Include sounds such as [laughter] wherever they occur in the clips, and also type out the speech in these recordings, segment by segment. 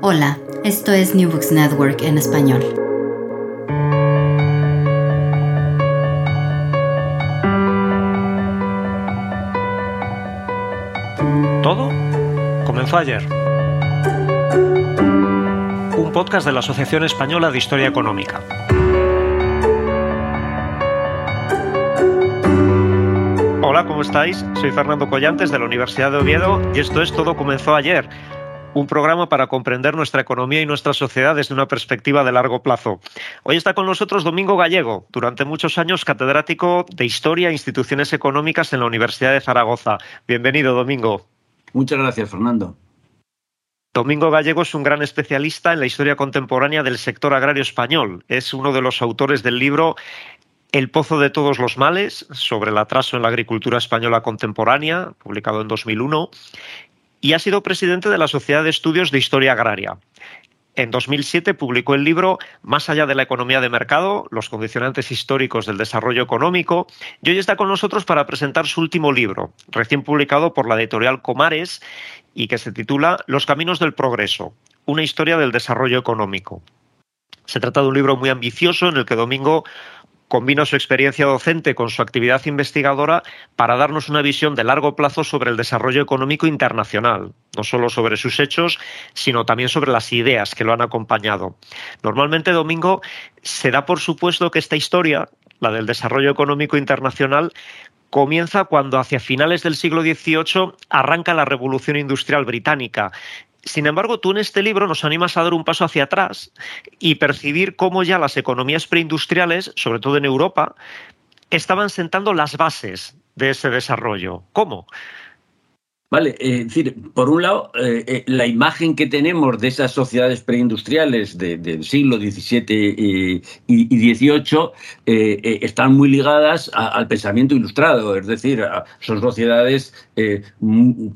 Hola, esto es New Books Network en español. Todo comenzó ayer. Un podcast de la Asociación Española de Historia Económica. Hola, ¿cómo estáis? Soy Fernando Collantes de la Universidad de Oviedo y esto es Todo comenzó ayer un programa para comprender nuestra economía y nuestra sociedad desde una perspectiva de largo plazo. Hoy está con nosotros Domingo Gallego, durante muchos años catedrático de Historia e Instituciones Económicas en la Universidad de Zaragoza. Bienvenido, Domingo. Muchas gracias, Fernando. Domingo Gallego es un gran especialista en la historia contemporánea del sector agrario español. Es uno de los autores del libro el Pozo de todos los males, sobre el atraso en la agricultura española contemporánea, publicado en 2001, y ha sido presidente de la Sociedad de Estudios de Historia Agraria. En 2007 publicó el libro Más allá de la economía de mercado, los condicionantes históricos del desarrollo económico, y hoy está con nosotros para presentar su último libro, recién publicado por la editorial Comares y que se titula Los caminos del progreso, una historia del desarrollo económico. Se trata de un libro muy ambicioso en el que Domingo combina su experiencia docente con su actividad investigadora para darnos una visión de largo plazo sobre el desarrollo económico internacional, no solo sobre sus hechos, sino también sobre las ideas que lo han acompañado. Normalmente, Domingo, se da por supuesto que esta historia, la del desarrollo económico internacional, comienza cuando hacia finales del siglo XVIII arranca la Revolución Industrial Británica sin embargo, tú en este libro nos animas a dar un paso hacia atrás y percibir cómo ya las economías preindustriales, sobre todo en Europa, estaban sentando las bases de ese desarrollo. ¿Cómo? Vale, eh, es decir, por un lado, eh, eh, la imagen que tenemos de esas sociedades preindustriales del siglo XVII y XVIII están muy ligadas al pensamiento ilustrado, es decir, son sociedades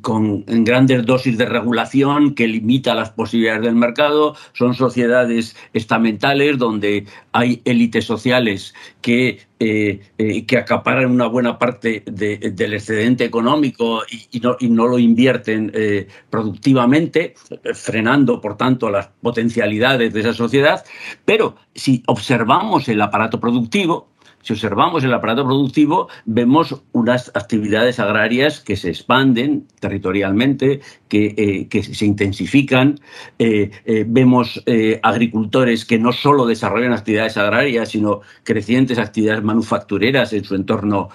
con grandes dosis de regulación que limita las posibilidades del mercado, son sociedades estamentales donde hay élites sociales que eh, eh, que acaparan una buena parte del excedente económico y, no, lo invierten eh, productivamente, frenando, por tanto, las potencialidades de esa sociedad. Pero si observamos el aparato productivo, si observamos el aparato productivo, vemos unas actividades agrarias que se expanden territorialmente, que, eh, se intensifican. Eh, eh, vemos agricultores que no solo desarrollan actividades agrarias, sino crecientes actividades manufactureras en su entorno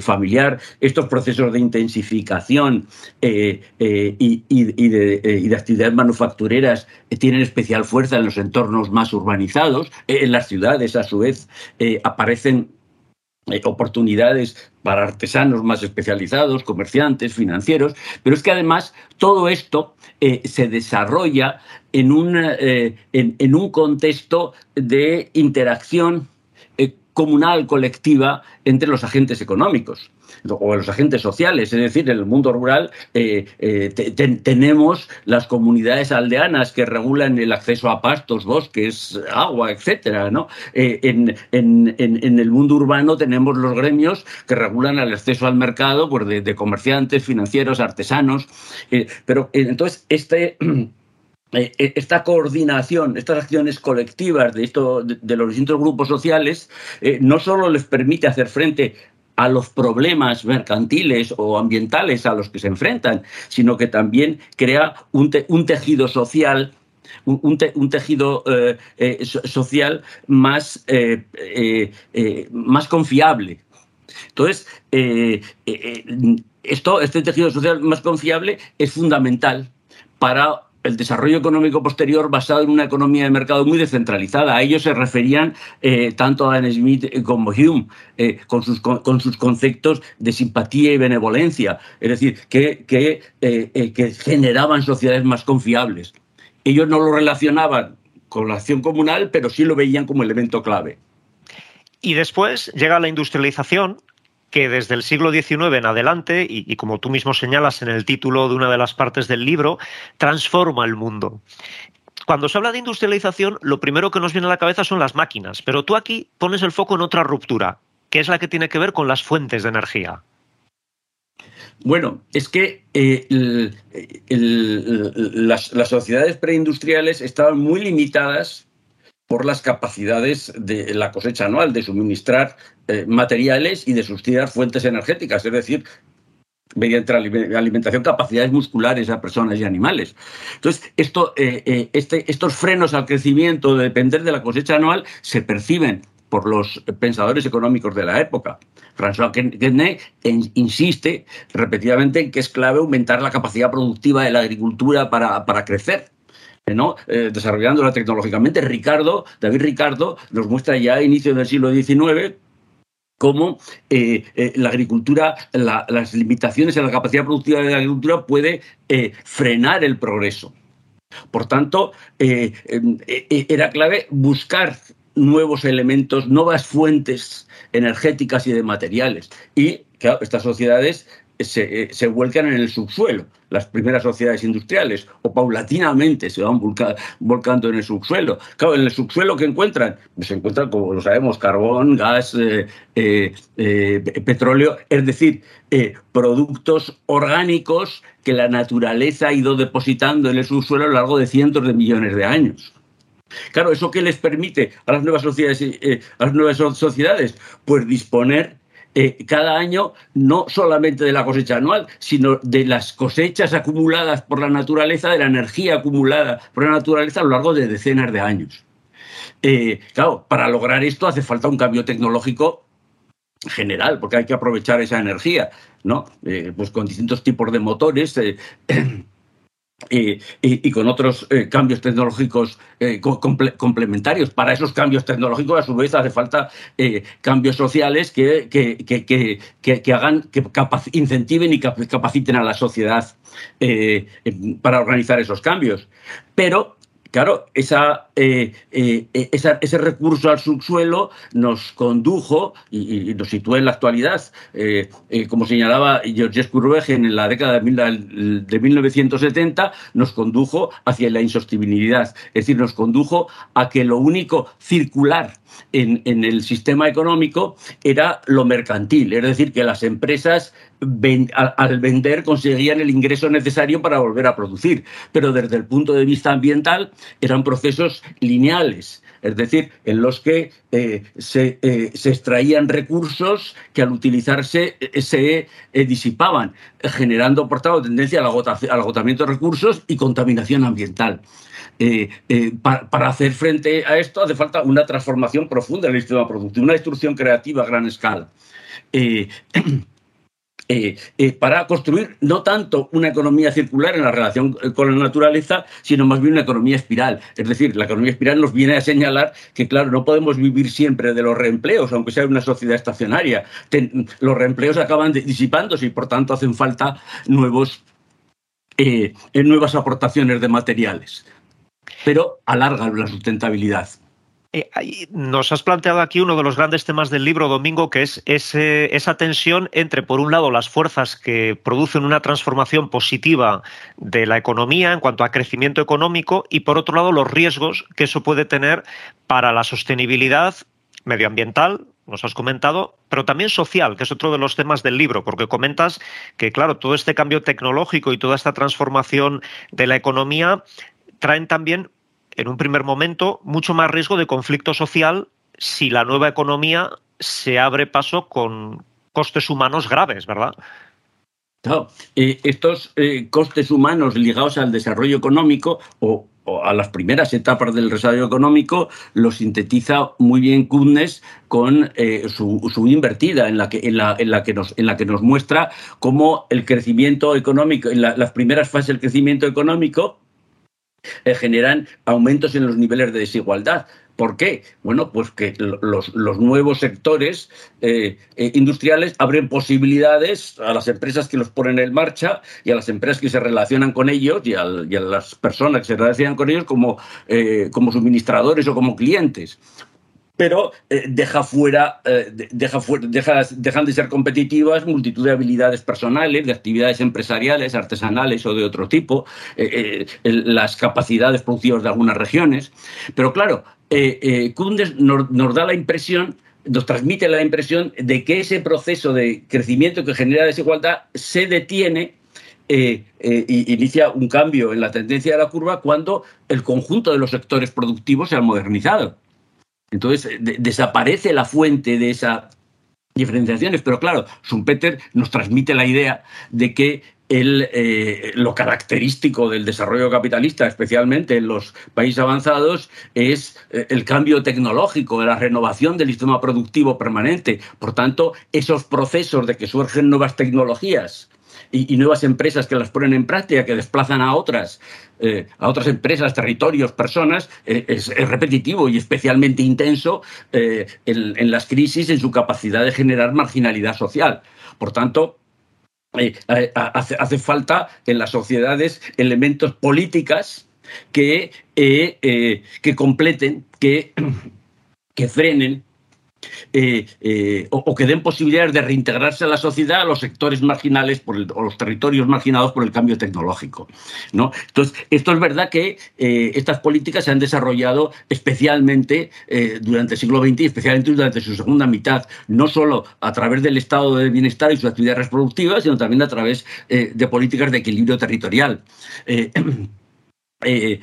familiar. Estos procesos de intensificación y, y, de, actividades manufactureras tienen especial fuerza en los entornos más urbanizados. en las ciudades, a su vez, aparecen oportunidades para artesanos más especializados, comerciantes, financieros, pero es que además todo esto eh, se desarrolla en un, eh, en un contexto de interacción comunal, colectiva, entre los agentes económicos o los agentes sociales. Es decir, en el mundo rural eh, eh, tenemos las comunidades aldeanas que regulan el acceso a pastos, bosques, agua, etcétera. ¿no? Eh, en, el mundo urbano tenemos los gremios que regulan el acceso al mercado pues, de, comerciantes, financieros, artesanos. pero entonces, este [clears throat] esta coordinación, estas acciones colectivas de, esto, de, los distintos grupos sociales, no solo les permite hacer frente a los problemas mercantiles o ambientales a los que se enfrentan, sino que también crea un, tejido social un, tejido eh, eh, social más, más confiable. Entonces, esto, este tejido social más confiable es fundamental para el desarrollo económico posterior basado en una economía de mercado muy descentralizada. A ellos se referían eh, tanto Adam Smith como Hume, eh, con, sus, con, sus, conceptos de simpatía y benevolencia, es decir, que, que, eh, que generaban sociedades más confiables. Ellos no lo relacionaban con la acción comunal, pero sí lo veían como elemento clave. Y después llega la industrialización que desde el siglo XIX en adelante, y, como tú mismo señalas en el título de una de las partes del libro, transforma el mundo. Cuando se habla de industrialización, lo primero que nos viene a la cabeza son las máquinas, pero tú aquí pones el foco en otra ruptura, que es la que tiene que ver con las fuentes de energía. Bueno, es que eh, las, las sociedades preindustriales estaban muy limitadas por las capacidades de la cosecha anual, de suministrar eh, materiales y de sustituir fuentes energéticas, es decir, mediante la alimentación, capacidades musculares a personas y animales. Entonces, esto, eh, eh, este, estos frenos al crecimiento de depender de la cosecha anual se perciben por los pensadores económicos de la época. François Quesnay insiste repetidamente en que es clave aumentar la capacidad productiva de la agricultura para, para crecer ¿no? Eh, desarrollándola tecnológicamente. Ricardo, David Ricardo, nos muestra ya a inicios del siglo XIX cómo eh, eh, la agricultura, las limitaciones en la capacidad productiva de la agricultura puede frenar el progreso. Por tanto, era clave buscar nuevos elementos, nuevas fuentes energéticas y de materiales. Y claro, estas sociedades se, vuelcan en el subsuelo, las primeras sociedades industriales, o paulatinamente se van volcando en el subsuelo. Claro, en el subsuelo que encuentran, se encuentran, como lo sabemos, carbón, gas, eh, eh, eh, petróleo, es decir, productos orgánicos que la naturaleza ha ido depositando en el subsuelo a lo largo de cientos de millones de años. Claro, ¿eso qué les permite a las nuevas sociedades? a las nuevas sociedades? Pues disponer eh, cada año no solamente de la cosecha anual, sino de las cosechas acumuladas por la naturaleza, de la energía acumulada por la naturaleza a lo largo de decenas de años. Eh, claro, para lograr esto hace falta un cambio tecnológico general, porque hay que aprovechar esa energía, ¿no? Eh, pues con distintos tipos de motores. [clears throat] y, con otros eh, cambios tecnológicos eh, complementarios. Para esos cambios tecnológicos, a su vez, hace falta eh, cambios sociales que, que, hagan, que incentiven y capaciten a la sociedad para organizar esos cambios. Pero Claro, eh, eh, esa, ese recurso al subsuelo nos condujo y, nos sitúa en la actualidad, eh, como señalaba Georges Courbet en la década de, 1970, nos condujo hacia la insostenibilidad, es decir, nos condujo a que lo único circular en, el sistema económico era lo mercantil, es decir, que las empresas al, vender conseguían el ingreso necesario para volver a producir, pero desde el punto de vista ambiental eran procesos lineales, es decir, en los que eh, eh, se, extraían recursos que al utilizarse eh, se disipaban, generando, por tanto, tendencia al agotamiento de recursos y contaminación ambiental. Eh, eh, para, hacer frente a esto hace falta una transformación profunda del sistema productivo, una destrucción creativa a gran escala. [clears throat] Eh, para construir no tanto una economía circular en la relación con la naturaleza, sino más bien una economía espiral. Es decir, la economía espiral nos viene a señalar que, claro, no podemos vivir siempre de los reempleos, aunque sea una sociedad estacionaria. los reempleos acaban disipándose y, por tanto, hacen falta nuevos, nuevas aportaciones de materiales pero alargan la sustentabilidad. Eh, nos has planteado aquí uno de los grandes temas del libro, Domingo, que es esa tensión entre, por un lado, las fuerzas que producen una transformación positiva de la economía en cuanto a crecimiento económico y, por otro lado, los riesgos que eso puede tener para la sostenibilidad medioambiental, nos has comentado, pero también social, que es otro de los temas del libro, porque comentas que, claro, todo este cambio tecnológico y toda esta transformación de la economía traen también, en un primer momento, mucho más riesgo de conflicto social si la nueva economía se abre paso con, costes humanos graves, ¿verdad? estos costes humanos ligados al desarrollo económico o a las primeras etapas del desarrollo económico lo sintetiza muy bien Kuhnes con eh, su, invertida, en la, que, en, la, en, la que nos, en la que nos muestra cómo el crecimiento económico, en las primeras fases del crecimiento económico, eh, generan aumentos en los niveles de desigualdad. ¿Por qué? Bueno, pues que los, nuevos sectores eh, eh, industriales abren posibilidades a las empresas que los ponen en marcha y a las empresas que se relacionan con ellos y, a las personas que se relacionan con ellos como, como suministradores o como clientes pero deja fuera, deja dejan de ser competitivas multitud de habilidades personales, de actividades empresariales, artesanales o de otro tipo, las capacidades productivas de algunas regiones. Pero claro, eh, eh nos, da la impresión, nos transmite la impresión de que ese proceso de crecimiento que genera desigualdad se detiene e inicia un cambio en la tendencia de la curva cuando el conjunto de los sectores productivos se ha modernizado. Entonces, desaparece la fuente de esas diferenciaciones, pero claro, Schumpeter nos transmite la idea de que el, eh, lo característico del desarrollo capitalista, especialmente en los países avanzados, es eh, el cambio tecnológico, la renovación del sistema productivo permanente. Por tanto, esos procesos de que surgen nuevas tecnologías y, nuevas empresas que las ponen en práctica, que desplazan a otras, eh, a otras empresas, territorios, personas, es, repetitivo y especialmente intenso en, en las crisis en su capacidad de generar marginalidad social. Por tanto, eh, eh, hace, falta en las sociedades elementos políticas que, eh, que completen, que, [clears throat] que frenen eh, eh, o, que den posibilidades de reintegrarse a la sociedad a los sectores marginales o los territorios marginados por el cambio tecnológico. ¿no? Entonces, esto es verdad que eh, estas políticas se han desarrollado especialmente durante el siglo XX y especialmente durante su segunda mitad, no solo a través del estado de bienestar y sus actividades reproductivas, sino también a través de políticas de equilibrio territorial. [clears throat] Eh,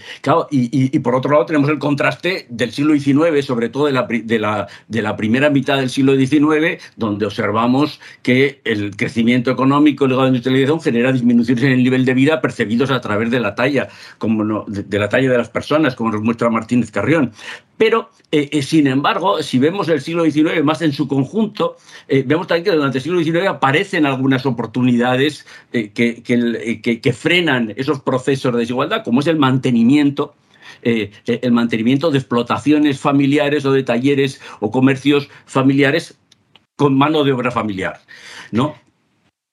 y, por otro lado tenemos el contraste del siglo XIX, sobre todo de la, de, la, de la, primera mitad del siglo XIX, donde observamos que el crecimiento económico a la industrialización genera disminuciones en el nivel de vida percibidos a través de la talla, como de, la talla de las personas, como nos muestra Martínez Carrión. Pero, eh, eh, sin embargo, si vemos el siglo XIX más en su conjunto, vemos también que durante el siglo XIX aparecen algunas oportunidades que, que, frenan esos procesos de desigualdad, como es el mantenimiento eh, eh, el mantenimiento de explotaciones familiares o de talleres o comercios familiares con mano de obra familiar, ¿no?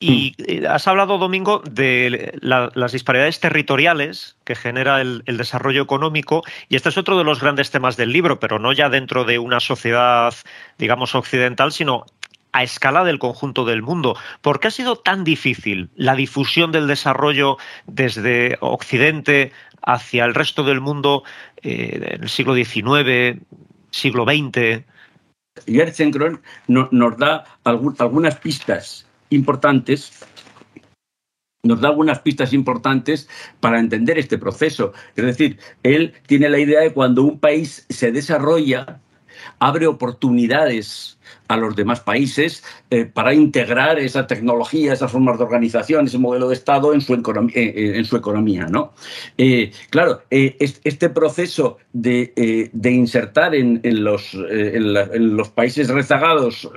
Y eh, has hablado, Domingo, de las disparidades territoriales que genera el, desarrollo económico, y este es otro de los grandes temas del libro, pero no ya dentro de una sociedad, digamos, occidental, sino a escala del conjunto del mundo. ¿Por qué ha sido tan difícil la difusión del desarrollo desde Occidente hacia el resto del mundo eh, en el siglo XIX, siglo XX. Gerzenkron nos da algunas pistas importantes nos da algunas pistas importantes para entender este proceso. Es decir, él tiene la idea de cuando un país se desarrolla, abre oportunidades a los demás países eh, para integrar esa tecnología, esas formas de organización, ese modelo de Estado en su, economía. Eh, eh, ¿no? claro, este proceso de, insertar en, los, países rezagados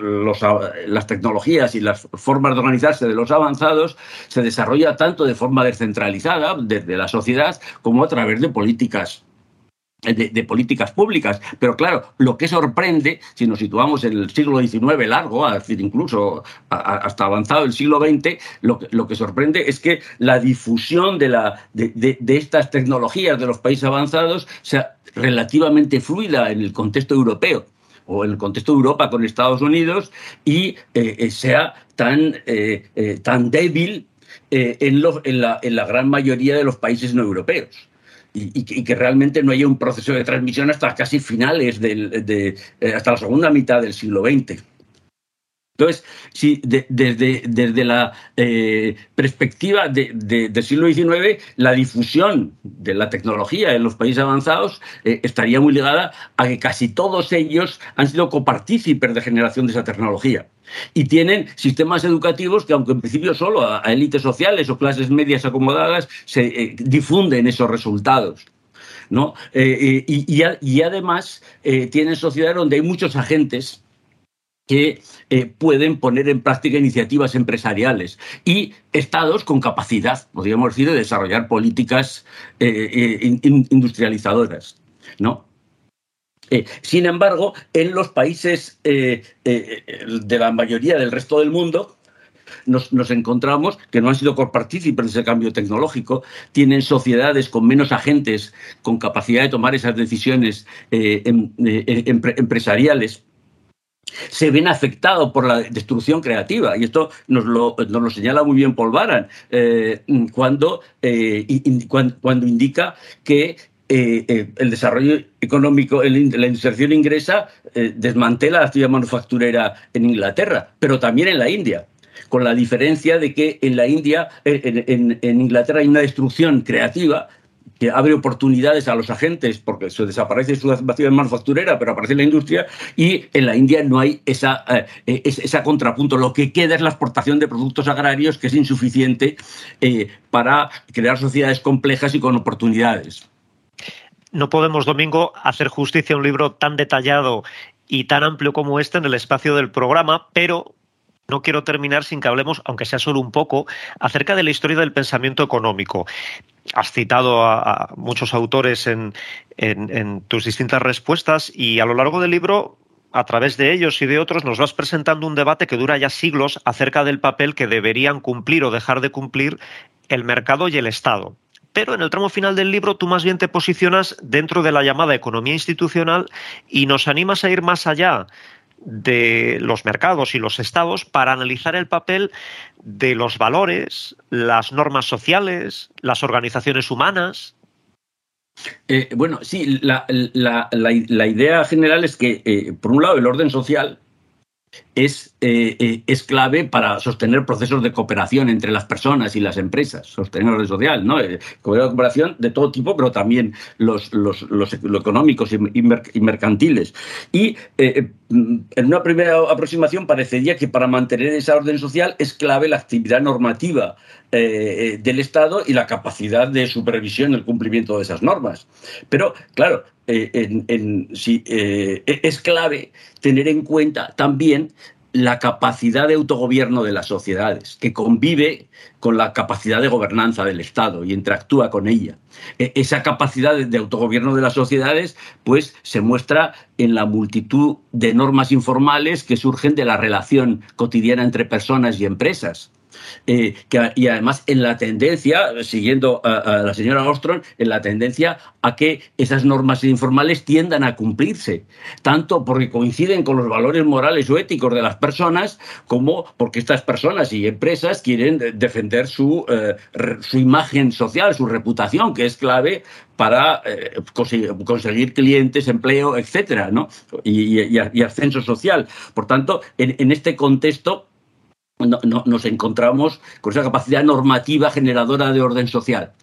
las tecnologías y las formas de organizarse de los avanzados se desarrolla tanto de forma descentralizada desde la sociedad como a través de políticas de, políticas públicas. Pero claro, lo que sorprende, si nos situamos en el siglo XIX largo, es decir, incluso hasta avanzado el siglo XX, lo que, sorprende es que la difusión de, la, de, estas tecnologías de los países avanzados sea relativamente fluida en el contexto europeo o en el contexto de Europa con Estados Unidos y eh, eh, sea tan, eh, tan débil en la gran mayoría de los países no europeos y, que realmente no haya un proceso de transmisión hasta casi finales de, eh, hasta la segunda mitad del siglo XX. Entonces, si desde, desde la eh, perspectiva del siglo XIX, la difusión de la tecnología en los países avanzados eh, estaría muy ligada a que casi todos ellos han sido copartícipes de generación de esa tecnología. Y tienen sistemas educativos que, aunque en principio solo a, élites sociales o clases medias acomodadas, se eh, difunden esos resultados. ¿no? y, y, además tienen sociedades donde hay muchos agentes que eh, pueden poner en práctica iniciativas empresariales y estados con capacidad, podríamos decir, de desarrollar políticas eh, eh, industrializadoras. ¿no? sin embargo, en los países de la mayoría del resto del mundo, nos, encontramos que no han sido partícipes de ese cambio tecnológico, tienen sociedades con menos agentes, con capacidad de tomar esas decisiones em, empresariales se ven afectados por la destrucción creativa. Y esto nos lo, señala muy bien Paul eh, cuando, eh, cuando, indica que eh, el desarrollo económico, la inserción ingresa, desmantela la actividad manufacturera en Inglaterra, pero también en la India con la diferencia de que en la India, en, Inglaterra hay una destrucción creativa que abre oportunidades a los agentes porque se desaparece su actividad manufacturera, pero aparece la industria, y en la India no hay esa, eh, contrapunto. Lo que queda es la exportación de productos agrarios, que es insuficiente eh, para crear sociedades complejas y con oportunidades. No podemos, Domingo, hacer justicia a un libro tan detallado y tan amplio como este en el espacio del programa, pero no quiero terminar sin que hablemos, aunque sea solo un poco, acerca de la historia del pensamiento económico. Has citado a, muchos autores en, tus distintas respuestas y a lo largo del libro a través de ellos y de otros, nos vas presentando un debate que dura ya siglos acerca del papel que deberían cumplir o dejar de cumplir el mercado y el Estado. Pero en el tramo final del libro tú más bien te posicionas dentro de la llamada economía institucional y nos animas a ir más allá de los mercados y los estados para analizar el papel de los valores, las normas sociales, las organizaciones humanas. Eh, bueno, sí, la, idea general es que, eh, por un lado, el orden social es, eh, eh, es clave para sostener procesos de cooperación entre las personas y las empresas, sostener orden social, ¿no? Eh, cooperación de todo tipo, pero también los, los, económicos y, mercantiles. Y en una primera aproximación parecería que para mantener esa orden social es clave la actividad normativa del Estado y la capacidad de supervisión el cumplimiento de esas normas. Pero, claro, en, es clave tener en cuenta también la capacidad de autogobierno de las sociedades, que convive con la capacidad de gobernanza del Estado y interactúa con ella. E, esa capacidad de autogobierno de las sociedades, pues, se muestra en la multitud de normas informales que surgen de la relación cotidiana entre personas y empresas. Eh, y además en la tendencia, siguiendo a, la señora Ostrom, en la tendencia a que esas normas informales tiendan a cumplirse, tanto porque coinciden con los valores morales o éticos de las personas, como porque estas personas y empresas quieren defender su, eh, su imagen social, su reputación, que es clave para eh, conseguir, clientes, empleo, etcétera, ¿no? y, ascenso social. Por tanto, en este contexto, nos encontramos con esa capacidad normativa generadora de orden social,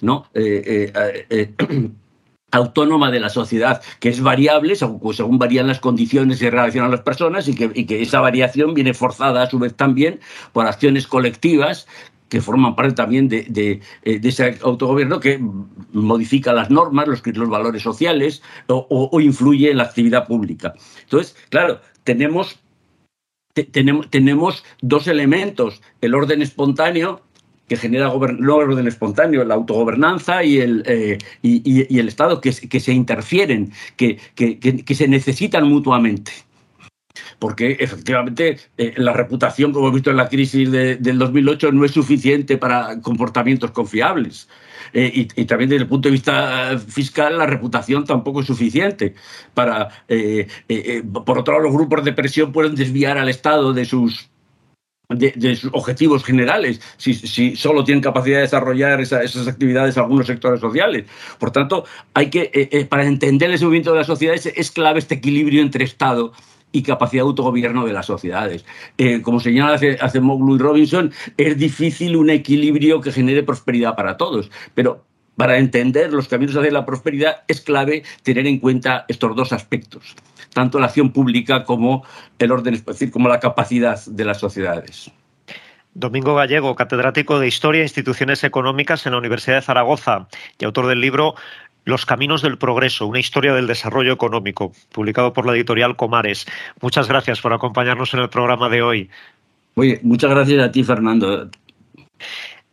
¿no? Eh, eh, eh, [clears throat] autónoma de la sociedad, que es variable según, varían las condiciones y relacionan las personas y que, esa variación viene forzada a su vez también por acciones colectivas que forman parte también de, ese autogobierno que modifica las normas, los valores sociales o influye en la actividad pública. Entonces, claro, tenemos tenemos, tenemos dos elementos, el orden espontáneo que genera no el orden espontáneo, la autogobernanza y el, eh, y, el Estado, que, se interfieren, que, que, se necesitan mutuamente. Porque efectivamente eh, la reputación, como hemos visto en la crisis del 2008, no es suficiente para comportamientos confiables. Eh, y, también desde el punto de vista fiscal la reputación tampoco es suficiente para eh, eh, por otro lado los grupos de presión pueden desviar al Estado de sus de, objetivos generales, si, solo tienen capacidad de desarrollar esas actividades algunos sectores sociales. Por tanto, hay que, para entender ese movimiento de la sociedad es, clave este equilibrio entre Estado y capacidad de autogobierno de las sociedades. Eh, como señala hace, hace y Robinson, es difícil un equilibrio que genere prosperidad para todos, pero para entender los caminos hacia la prosperidad es clave tener en cuenta estos dos aspectos, tanto la acción pública como el orden, es decir, como la capacidad de las sociedades. Domingo Gallego, catedrático de Historia e Instituciones Económicas en la Universidad de Zaragoza y autor del libro Los Caminos del Progreso, una historia del desarrollo económico, publicado por la editorial Comares. Muchas gracias por acompañarnos en el programa de hoy. Oye, muchas gracias a ti, Fernando.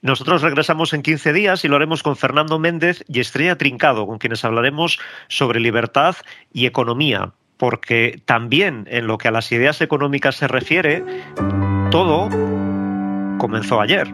Nosotros regresamos en 15 días y lo haremos con Fernando Méndez y Estrella Trincado, con quienes hablaremos sobre libertad y economía, porque también en lo que a las ideas económicas se refiere, todo comenzó ayer.